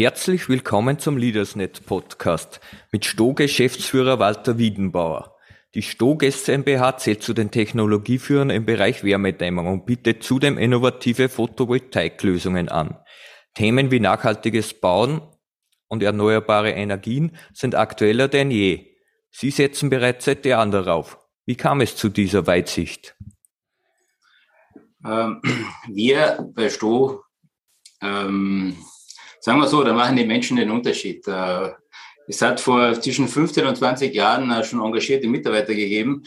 Herzlich willkommen zum Leadersnet Podcast mit Sto-Geschäftsführer Walter Wiedenbauer. Die Sto GmbH zählt zu den Technologieführern im Bereich Wärmedämmung und bietet zudem innovative Photovoltaiklösungen an. Themen wie nachhaltiges Bauen und erneuerbare Energien sind aktueller denn je. Sie setzen bereits seit Jahren darauf. Wie kam es zu dieser Weitsicht? Ähm, wir bei Sto ähm, Sagen wir so, da machen die Menschen den Unterschied. Äh, es hat vor zwischen 15 und 20 Jahren äh, schon engagierte Mitarbeiter gegeben,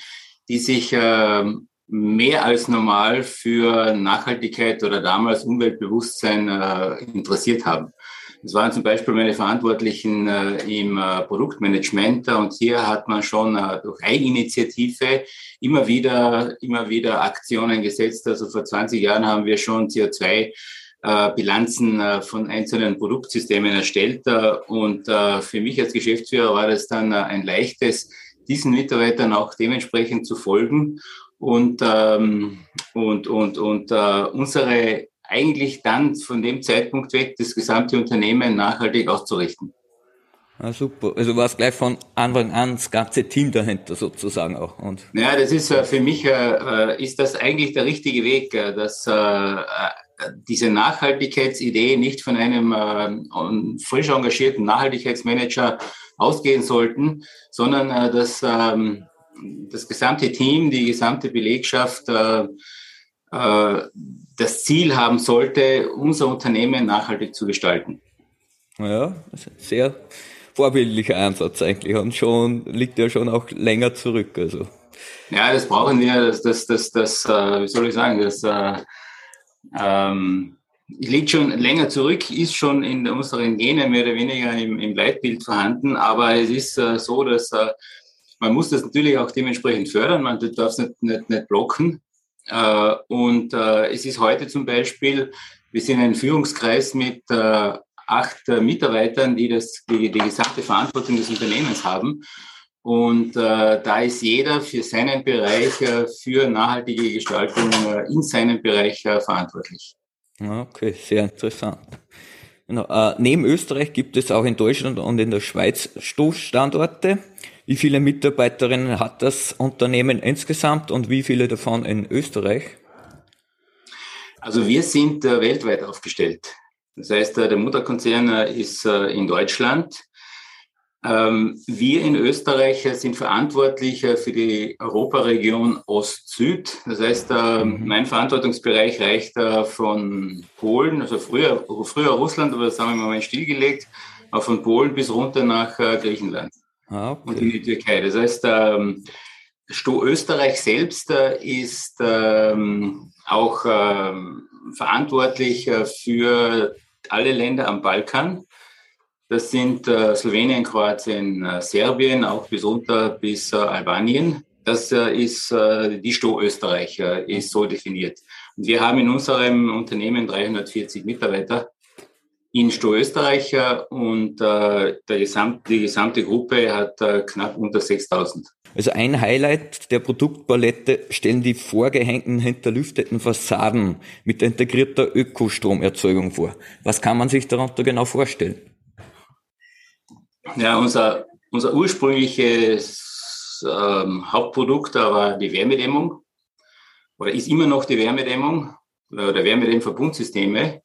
die sich ähm, mehr als normal für Nachhaltigkeit oder damals Umweltbewusstsein äh, interessiert haben. Das waren zum Beispiel meine Verantwortlichen im Produktmanagement und hier hat man schon durch Eigeninitiative immer wieder, immer wieder Aktionen gesetzt. Also vor 20 Jahren haben wir schon CO2 äh, Bilanzen äh, von einzelnen Produktsystemen erstellt. Äh, und für mich als Geschäftsführer war das dann ein leichtes, diesen Mitarbeitern auch dementsprechend zu folgen und, ähm, und, und, und unsere eigentlich dann von dem Zeitpunkt weg das gesamte Unternehmen nachhaltig auszurichten. Ah, super. Also war es gleich von Anfang an das ganze Team dahinter sozusagen auch. Und ja, das ist für mich, ist das eigentlich der richtige Weg, dass diese Nachhaltigkeitsidee nicht von einem äh, frisch engagierten Nachhaltigkeitsmanager ausgehen sollten, sondern äh, dass ähm, das gesamte Team, die gesamte Belegschaft äh, äh, das Ziel haben sollte, unser Unternehmen nachhaltig zu gestalten. Ja, sehr vorbildlicher Ansatz eigentlich und schon liegt ja schon auch länger zurück. Also. Ja, das brauchen wir, das, das, das, das äh, wie soll ich sagen, das äh, ähm, liegt schon länger zurück, ist schon in unseren Genen mehr oder weniger im, im Leitbild vorhanden, aber es ist äh, so, dass äh, man muss das natürlich auch dementsprechend fördern, man darf es nicht, nicht, nicht blocken. Äh, und äh, es ist heute zum Beispiel, wir sind ein Führungskreis mit äh, acht äh, Mitarbeitern, die das, die, die gesamte Verantwortung des Unternehmens haben. Und äh, da ist jeder für seinen Bereich, äh, für nachhaltige Gestaltung äh, in seinem Bereich äh, verantwortlich. Okay, sehr interessant. Genau. Äh, neben Österreich gibt es auch in Deutschland und in der Schweiz Stoßstandorte. Wie viele Mitarbeiterinnen hat das Unternehmen insgesamt und wie viele davon in Österreich? Also wir sind äh, weltweit aufgestellt. Das heißt, äh, der Mutterkonzern äh, ist äh, in Deutschland. Ähm, wir in Österreich sind verantwortlich für die Europaregion Ost-Süd. Das heißt, äh, mhm. mein Verantwortungsbereich reicht äh, von Polen, also früher, früher Russland, aber das haben wir mal stillgelegt, von Polen bis runter nach äh, Griechenland ah, okay. und in die Türkei. Das heißt, ähm, Österreich selbst ist ähm, auch verantwortlich für alle Länder am Balkan. Das sind äh, Slowenien, Kroatien, äh, Serbien, auch bis runter bis äh, Albanien. Das äh, ist äh, die Sto Österreich, äh, ist so definiert. Und wir haben in unserem Unternehmen 340 Mitarbeiter in Sto Österreich und der Gesamt, die gesamte Gruppe hat knapp unter 6000. Also ein Highlight der Produktpalette stellen die vorgehängten hinterlüfteten Fassaden mit integrierter Ökostromerzeugung vor. Was kann man sich darunter genau vorstellen? Ja, unser, unser ursprüngliches ähm, Hauptprodukt war die Wärmedämmung oder ist immer noch die Wärmedämmung oder Wärmedämmverbundsysteme.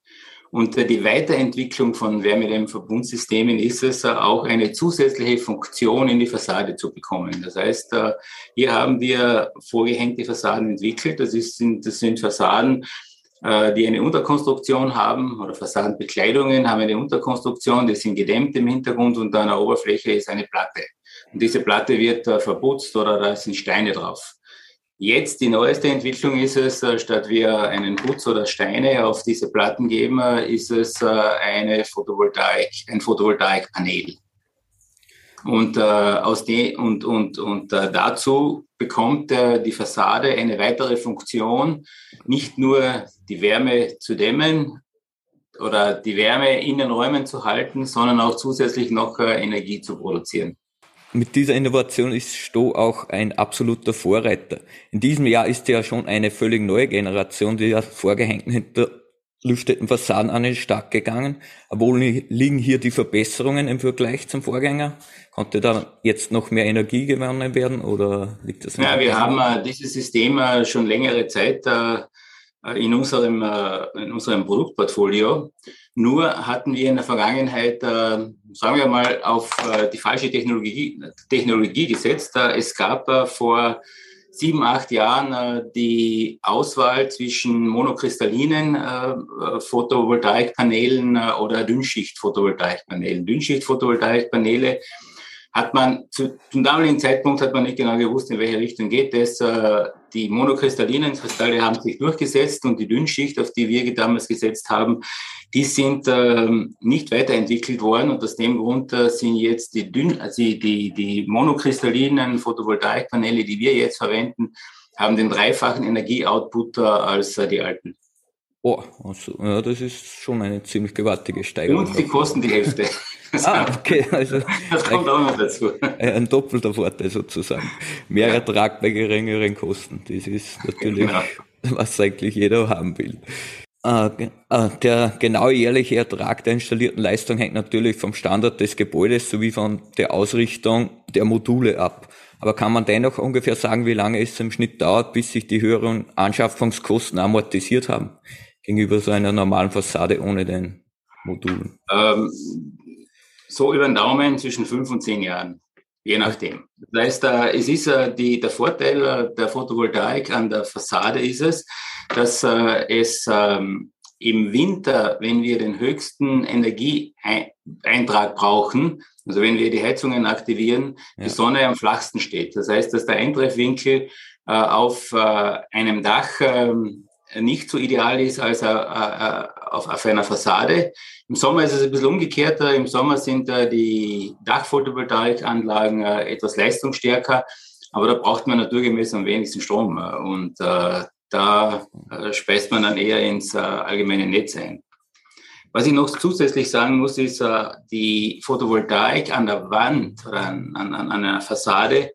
Und die Weiterentwicklung von Wärmedämmverbundsystemen ist es, auch eine zusätzliche Funktion in die Fassade zu bekommen. Das heißt, äh, hier haben wir vorgehängte Fassaden entwickelt. Das, ist, das sind Fassaden, äh, die eine Unterkonstruktion haben oder Fassadenbekleidungen haben eine Unterkonstruktion, die sind gedämmt im Hintergrund und an der Oberfläche ist eine Platte. Und diese Platte wird äh, verputzt oder da sind Steine drauf. Jetzt die neueste Entwicklung ist es, äh, statt wir einen Putz oder Steine auf diese Platten geben, ist es eine Photovoltaik, ein Photovoltaikpanel. Und, äh, aus de und, und, und äh, dazu bekommt äh, die Fassade eine weitere Funktion, nicht nur die Wärme zu dämmen oder die Wärme in den Räumen zu halten, sondern auch zusätzlich noch äh, Energie zu produzieren. Mit dieser Innovation ist Sto auch ein absoluter Vorreiter. In diesem Jahr ist ja schon eine völlig neue Generation der vorgehängten belüfteten Fassaden an den Start gegangen. Wo liegen hier die Verbesserungen im Vergleich zum Vorgänger? Konnte da jetzt noch mehr Energie gewonnen werden oder liegt das? Ja, wir haben äh, dieses System äh, schon längere Zeit äh, in unserem, äh, in unserem Produktportfolio. Nur hatten wir in der Vergangenheit, äh, sagen wir mal, auf äh, die falsche Technologie, Technologie gesetzt. Es gab vor sieben, acht Jahren die Auswahl zwischen monokristallinen Photovoltaikpanelen oder Dünnschicht-Photovoltaikpanelen. Dünnschicht-Photovoltaikpaneele hat man zu, zum damaligen Zeitpunkt hat man nicht genau gewusst, in welche Richtung geht es. Äh, die monokristallinen Kristalle haben sich durchgesetzt und die Dünnschicht, auf die wir damals gesetzt haben, die sind ähm, nicht weiterentwickelt worden und aus dem Grund äh, sind jetzt die, Dünn, also die, die monokristallinen Photovoltaikpaneele, die wir jetzt verwenden, haben den dreifachen Energieoutput äh, als die alten. Oh, also, ja, das ist schon eine ziemlich gewaltige Steigerung. Und sie kosten die Hälfte. ah, okay, also. Das kommt auch noch dazu. Ein doppelter Vorteil sozusagen. Mehr Ertrag bei geringeren Kosten. Das ist natürlich, genau. was eigentlich jeder haben will. Ah, ah, der genaue jährliche Ertrag der installierten Leistung hängt natürlich vom Standard des Gebäudes sowie von der Ausrichtung der Module ab. Aber kann man dennoch ungefähr sagen, wie lange es im Schnitt dauert, bis sich die höheren Anschaffungskosten amortisiert haben? gegenüber so einer normalen Fassade ohne den Modulen? Ähm, so über den Daumen zwischen fünf und zehn Jahren, je nachdem. Das heißt, äh, es ist äh, die, der Vorteil äh, der Photovoltaik an der Fassade ist es, dass es ähm, im Winter, wenn wir den höchsten Energieeintrag brauchen, also wenn wir die Heizungen aktivieren, ja. die Sonne am flachsten steht. Das heißt, dass der Eintreffwinkel auf einem Dach ähm, nicht so ideal ist als äh, auf, auf einer Fassade. Im Sommer ist es ein bisschen umgekehrter. Im Sommer sind äh, die Dachphotovoltaikanlagen etwas leistungsstärker, aber da braucht man naturgemäß am wenigsten Strom. Und da speist man dann eher ins allgemeine Netz ein. Was ich noch zusätzlich sagen muss, ist, die Photovoltaik an der Wand oder an, an, an einer Fassade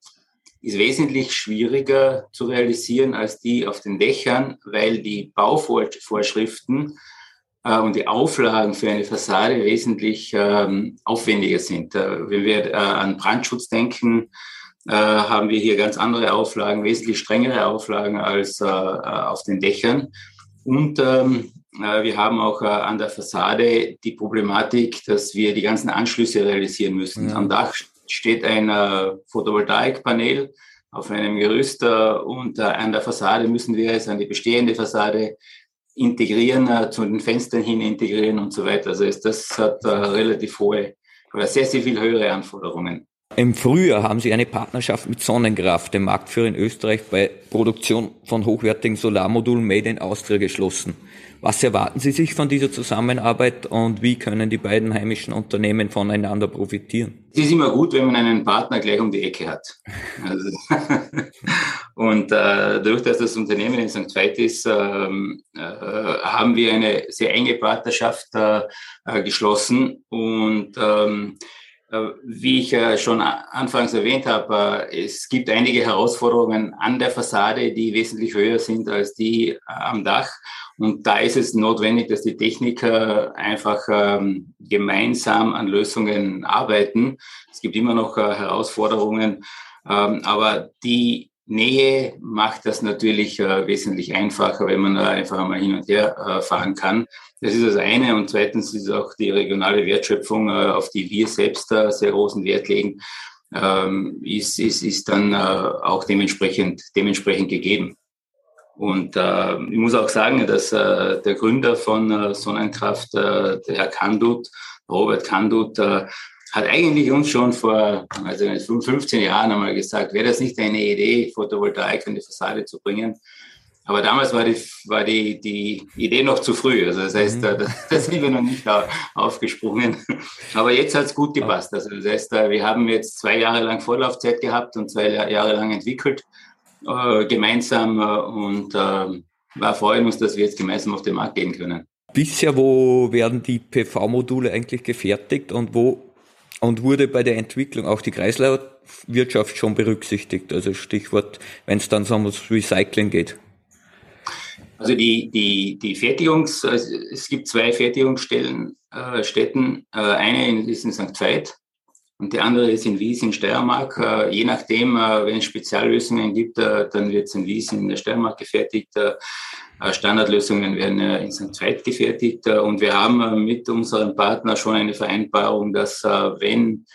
ist wesentlich schwieriger zu realisieren als die auf den Dächern, weil die Bauvorschriften äh, und die Auflagen für eine Fassade wesentlich ähm, aufwendiger sind. Äh, wenn wir äh, an Brandschutz denken, äh, haben wir hier ganz andere Auflagen, wesentlich strengere Auflagen als äh, äh, auf den Dächern. Und ähm, wir haben auch an der Fassade die Problematik, dass wir die ganzen Anschlüsse realisieren müssen. Ja. Am Dach steht ein äh, Photovoltaikpanel auf einem Gerüst äh, und äh, an der Fassade müssen wir es an die bestehende Fassade integrieren, zu den Fenstern hin integrieren und so weiter. Also das hat relativ hohe oder sehr, sehr viel höhere Anforderungen. Im Frühjahr haben Sie eine Partnerschaft mit Sonnenkraft, dem Marktführer in Österreich, bei Produktion von hochwertigen Solarmodulen Made in Austria geschlossen. Was erwarten Sie sich von dieser Zusammenarbeit und wie können die beiden heimischen Unternehmen voneinander profitieren? Es ist immer gut, wenn man einen Partner gleich um die Ecke hat. Also und äh, dadurch, dass das Unternehmen in St. Veit ist, ähm, äh, haben wir eine sehr enge Partnerschaft äh, äh geschlossen und ähm, äh, wie ich schon anfangs erwähnt habe, äh, es gibt einige Herausforderungen an der Fassade, die wesentlich höher sind als die am Dach. Und da ist es notwendig, dass die Techniker einfach ähm, gemeinsam an Lösungen arbeiten. Es gibt immer noch äh, Herausforderungen, ähm, aber die Nähe macht das natürlich äh, wesentlich einfacher, wenn man da einfach einmal hin und her äh, fahren kann. Das ist das eine. Und zweitens ist auch die regionale Wertschöpfung, äh, auf die wir selbst äh, sehr großen Wert legen, ähm, ist, ist, ist dann äh, auch dementsprechend, dementsprechend gegeben. Und äh, ich muss auch sagen, dass äh, der Gründer von Sonnenkraft, der Herr Kandut, Robert Kandut, hat eigentlich uns schon vor also 15 Jahren einmal gesagt, wäre das nicht eine Idee, Photovoltaik in die Fassade zu bringen. Aber damals war die, war die, die Idee noch zu früh. Also das heißt, mhm. da, da sind wir noch nicht aufgesprungen. Aber jetzt hat es gut gepasst. Also das heißt, wir haben jetzt zwei Jahre lang Vorlaufzeit gehabt und zwei Jahre lang entwickelt äh, gemeinsam äh, und äh, wir freuen uns, dass wir jetzt gemeinsam auf den Markt gehen können. Bisher, wo werden die PV-Module eigentlich gefertigt und wo und wurde bei der Entwicklung auch die Kreislaufwirtschaft schon berücksichtigt? Also Stichwort, wenn es dann so ums Recycling geht. Also die, die, die Fertigungs, also es gibt zwei Fertigungsstellen, äh, Städten. Äh, eine ist in St. Veit und die andere ist in Wies in Steiermark. Äh, je nachdem, äh, wenn es Speziallösungen gibt, äh, dann wird es in Wies in der Steiermark gefertigt. Standardlösungen werden in St. Veit gefertigt. und wir haben mit unserem Partner schon eine Vereinbarung, dass wenn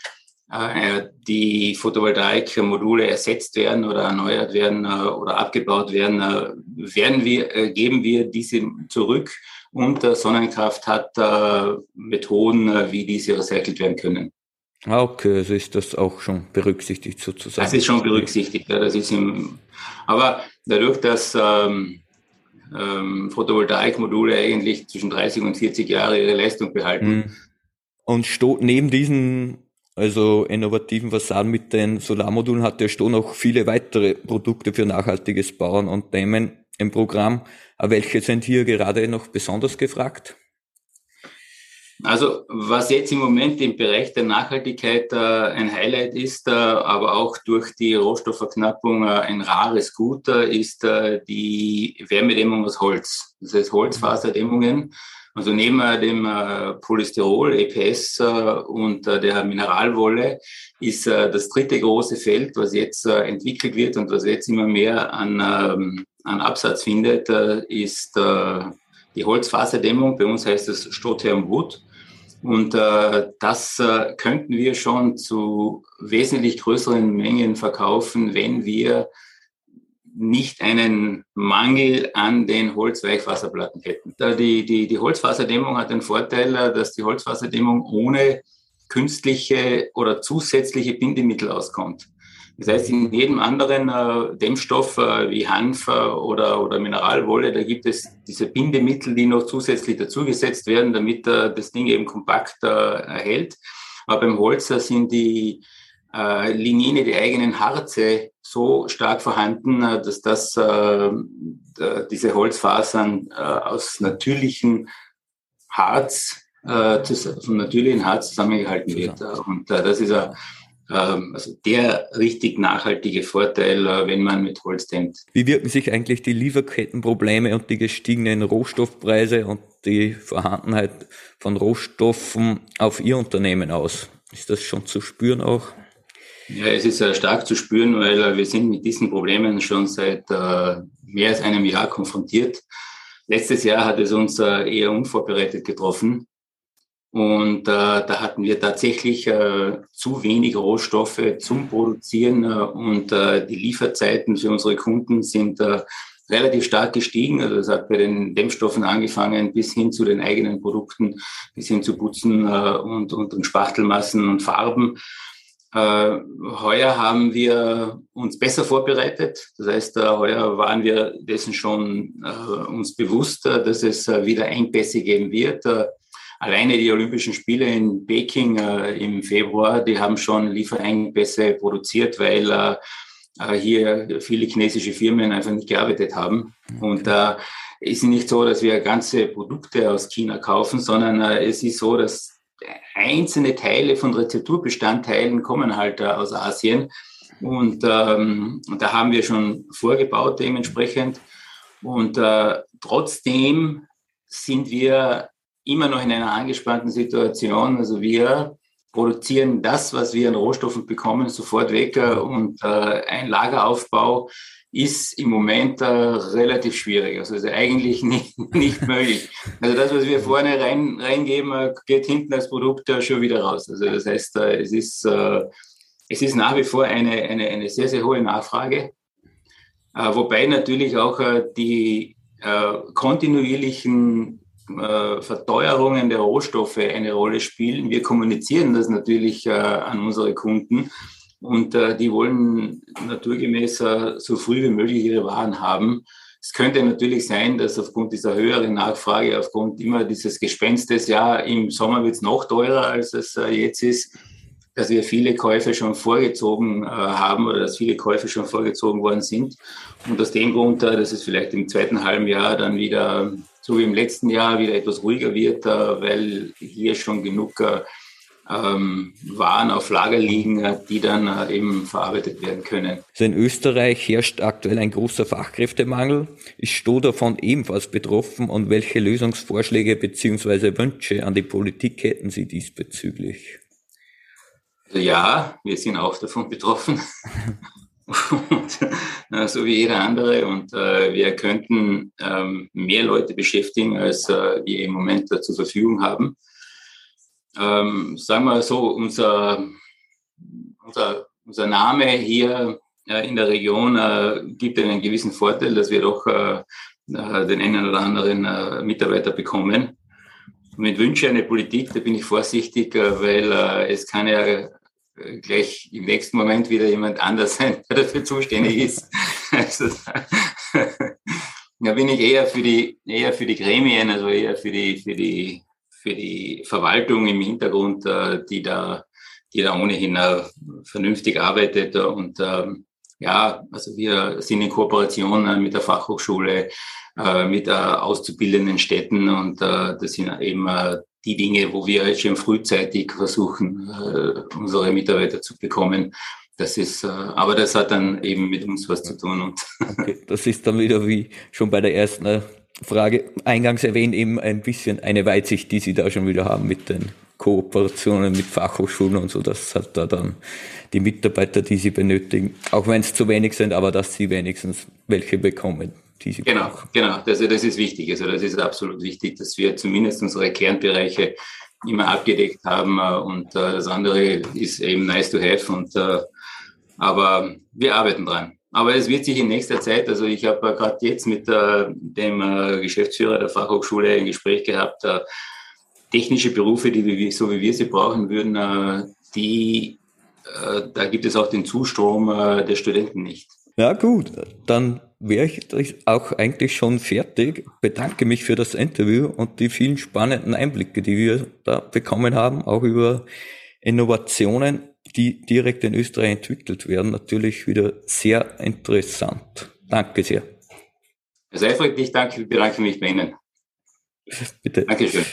die Photovoltaikmodule ersetzt werden oder erneuert werden oder abgebaut werden, werden wir, geben wir diese zurück und Sonnenkraft hat Methoden, wie diese recycelt werden können. Ah, okay, also ist das auch schon berücksichtigt sozusagen. Das ist schon berücksichtigt, ja, das ist im, aber dadurch, dass ähm, ähm, Photovoltaikmodule eigentlich zwischen 30 und 40 Jahre ihre Leistung behalten. Hm. Und neben diesen also innovativen Fassaden mit den Solarmodulen hat der Sto noch viele weitere Produkte für nachhaltiges Bauen und Dämmen im Programm. Welche sind hier gerade noch besonders gefragt? Also was jetzt im Moment im Bereich der Nachhaltigkeit äh, ein Highlight ist, äh, aber auch durch die Rohstoffverknappung äh, ein rares Gut, äh, ist äh, die Wärmedämmung aus Holz. Das heißt Holzfaserdämmungen. Also neben äh, dem Polystyrol, EPS und der Mineralwolle ist das dritte große Feld, was jetzt entwickelt wird und was jetzt immer mehr an, ähm, an Absatz findet, ist die Holzfaserdämmung. Bei uns heißt es Stotherm Wood. Und das könnten wir schon zu wesentlich größeren Mengen verkaufen, wenn wir nicht einen Mangel an den Holzweichwasserplatten hätten. Die, die, die Holzfaserdämmung hat den Vorteil, dass die Holzfaserdämmung ohne künstliche oder zusätzliche Bindemittel auskommt. Das heißt, in jedem anderen äh, Dämmstoff äh, wie Hanf äh, oder, oder Mineralwolle, da gibt es diese Bindemittel, die noch zusätzlich dazugesetzt werden, damit äh, das Ding eben kompakt äh, erhält. Aber beim Holz sind die, äh, Lignine, die eigenen Harze so stark vorhanden, dass das, diese Holzfasern aus natürlichem Harz, äh, vom natürlichen Harz zusammengehalten wird. Und das ist ein, also der richtig nachhaltige Vorteil, äh, wenn man mit Holz dämmt. Wie wirken sich eigentlich die Lieferkettenprobleme und die gestiegenen Rohstoffpreise und die Vorhandenheit von Rohstoffen auf Ihr Unternehmen aus? Ist das schon zu spüren auch? Ja, es ist äh, stark zu spüren, weil äh, wir sind mit diesen Problemen schon seit mehr als einem Jahr konfrontiert. Letztes Jahr hat es uns eher unvorbereitet getroffen. Und da hatten wir tatsächlich zu wenig Rohstoffe zum Produzieren und die Lieferzeiten für unsere Kunden sind relativ stark gestiegen. Also das hat bei den Dämmstoffen angefangen bis hin zu den eigenen Produkten, bis hin zu Putzen und, und, und Spachtelmassen und Farben. Äh, heuer haben wir uns besser vorbereitet. Das heißt, äh, heuer waren wir dessen schon äh, uns bewusst, dass es wieder Engpässe geben wird. Alleine die Olympischen Spiele in Peking im Februar, die haben schon Lieferengpässe produziert, weil hier viele chinesische Firmen einfach nicht gearbeitet haben. Und da ist es nicht so, dass wir ganze Produkte aus China kaufen, sondern es ist so, dass einzelne Teile von Rezepturbestandteilen kommen halt äh, aus Asien. Und ähm, da haben wir schon vorgebaut dementsprechend. Und äh, trotzdem sind wir immer noch in einer angespannten Situation. Also wir produzieren das, was wir an Rohstoffen bekommen, sofort weg. Und äh, ein Lageraufbau ist im Moment äh, relativ schwierig. Also ist eigentlich nicht, nicht möglich. Also das, was wir vorne rein, reingeben, äh, geht hinten als Produkt äh, schon wieder raus. Also das heißt, äh, es ist, äh, es ist nach wie vor eine, eine, eine sehr, sehr hohe Nachfrage. Wobei natürlich auch die kontinuierlichen Verteuerungen der Rohstoffe eine Rolle spielen. Wir kommunizieren das natürlich an unsere Kunden und äh, die wollen naturgemäß äh, so früh wie möglich ihre Waren haben. Es könnte natürlich sein, dass aufgrund dieser höheren Nachfrage, aufgrund immer dieses Gespenstes, ja, im Sommer wird es noch teurer, als es äh, jetzt ist, dass wir viele Käufe schon vorgezogen äh, haben oder dass viele Käufe schon vorgezogen worden sind. Und aus dem Grund, äh, dass es vielleicht im zweiten halben Jahr dann wieder, so wie im letzten Jahr, wieder etwas ruhiger wird, äh, weil hier schon genug ähm, Waren auf Lager liegen, äh, die dann äh, eben verarbeitet werden können. Also in Österreich herrscht aktuell ein großer Fachkräftemangel. Ist Sto davon ebenfalls betroffen und welche Lösungsvorschläge bzw. Wünsche an die Politik hätten Sie diesbezüglich? Ja, wir sind auch davon betroffen. äh, so wie jeder andere. Und äh, wir könnten ähm, mehr Leute beschäftigen, als äh, wir im Moment zur Verfügung haben ähm, sagen wir so, unser, unser, unser Name hier äh, in der Region äh, gibt einen gewissen Vorteil, dass wir doch äh, äh den einen oder anderen äh, Mitarbeiter bekommen. Mit Wünsche eine Politik, da bin ich vorsichtig, äh, weil es kann ja gleich im nächsten Moment wieder jemand anders sein, der dafür zuständig ist. also, da bin ich eher für die, eher für die Gremien, also eher für die, für die für die Verwaltung im Hintergrund, äh, die da, die da ohnehin äh, vernünftig arbeitet. Und ähm, ja, also wir sind in Kooperation äh, mit der Fachhochschule, mit auszubildenden Städten und das sind eben die Dinge, wo wir schon frühzeitig versuchen, unsere Mitarbeiter zu bekommen. Das ist, aber das hat dann eben mit uns was zu tun. Und okay, das ist dann wieder wie schon bei der ersten Frage eingangs erwähnt, eben ein bisschen eine Weitsicht, die Sie da schon wieder haben mit den Kooperationen mit Fachhochschulen und so, dass halt da dann die Mitarbeiter, die Sie benötigen, auch wenn es zu wenig sind, aber dass Sie wenigstens welche bekommen. Die Sie genau, brauchen. genau, das, das ist wichtig. Also das ist absolut wichtig, dass wir zumindest unsere Kernbereiche immer abgedeckt haben äh, und äh, das andere ist eben nice to have und äh, aber wir arbeiten dran. Aber es wird sich in nächster Zeit, also ich habe gerade jetzt mit dem Geschäftsführer der Fachhochschule ein Gespräch gehabt, technische Berufe, die wir, so wie wir sie brauchen würden, die, da gibt es auch den Zustrom der Studenten nicht. Ja gut, dann wäre ich auch eigentlich schon fertig. Bedanke mich für das Interview und die vielen spannenden Einblicke, die wir da bekommen haben, auch über Innovationen die direkt in Österreich entwickelt werden, natürlich wieder sehr interessant. Danke sehr. Herr Seifried, ich danke, bedanke mich bei Ihnen. Bitte. Dankeschön.